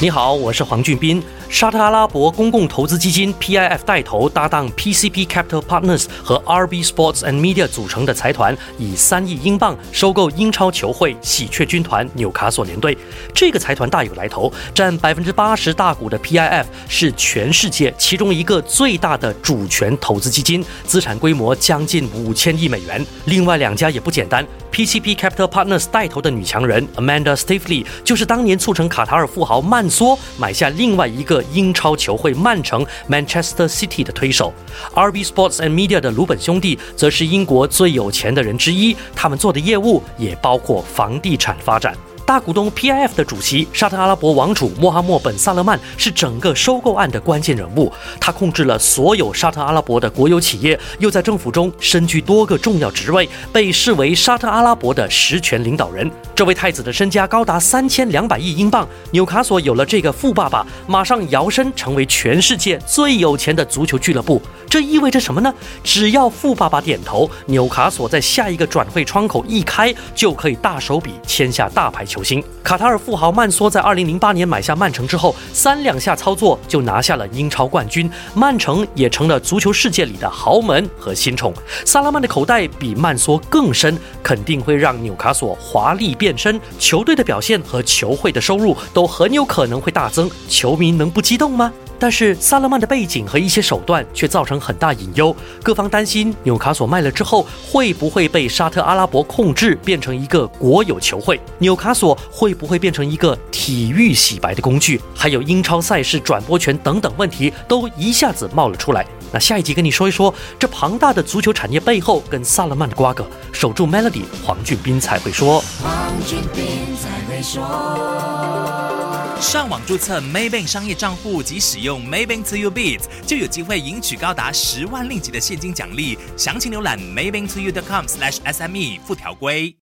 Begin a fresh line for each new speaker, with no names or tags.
你好，我是黄俊斌。沙特阿拉伯公共投资基金 PIF 带头搭档 PCP Capital Partners 和 RB Sports and Media 组成的财团，以三亿英镑收购英超球会喜鹊军团纽卡索联队。这个财团大有来头，占百分之八十大股的 PIF 是全世界其中一个最大的主权投资基金，资产规模将近五千亿美元。另外两家也不简单。TCP Capital Partners 带头的女强人 Amanda Stifley 就是当年促成卡塔尔富豪曼索买下另外一个英超球会曼城 Manchester City 的推手。RB Sports and Media 的鲁本兄弟则是英国最有钱的人之一，他们做的业务也包括房地产发展。大股东 PIF 的主席沙特阿拉伯王储穆罕默本·萨勒曼是整个收购案的关键人物，他控制了所有沙特阿拉伯的国有企业，又在政府中身居多个重要职位，被视为沙特阿拉伯的实权领导人。这位太子的身家高达三千两百亿英镑，纽卡索有了这个富爸爸，马上摇身成为全世界最有钱的足球俱乐部。这意味着什么呢？只要富爸爸点头，纽卡索在下一个转会窗口一开，就可以大手笔签下大牌球球星。卡塔尔富豪曼梭在2008年买下曼城之后，三两下操作就拿下了英超冠军，曼城也成了足球世界里的豪门和新宠。萨拉曼的口袋比曼梭更深，肯定会让纽卡索华丽变身，球队的表现和球会的收入都很有可能会大增。球迷能不激动吗？但是萨勒曼的背景和一些手段却造成很大隐忧，各方担心纽卡索卖了之后会不会被沙特阿拉伯控制，变成一个国有球会？纽卡索会不会变成一个体育洗白的工具？还有英超赛事转播权等等问题都一下子冒了出来。那下一集跟你说一说这庞大的足球产业背后跟萨勒曼的瓜葛。守住 Melody，黄俊斌才会说。
黄俊斌才会说。
上网注册 Maybank 商业账户及使用 Maybank To You Bits，就有机会赢取高达十万令吉的现金奖励。详情浏览 Maybank To You.com/SME 附条规。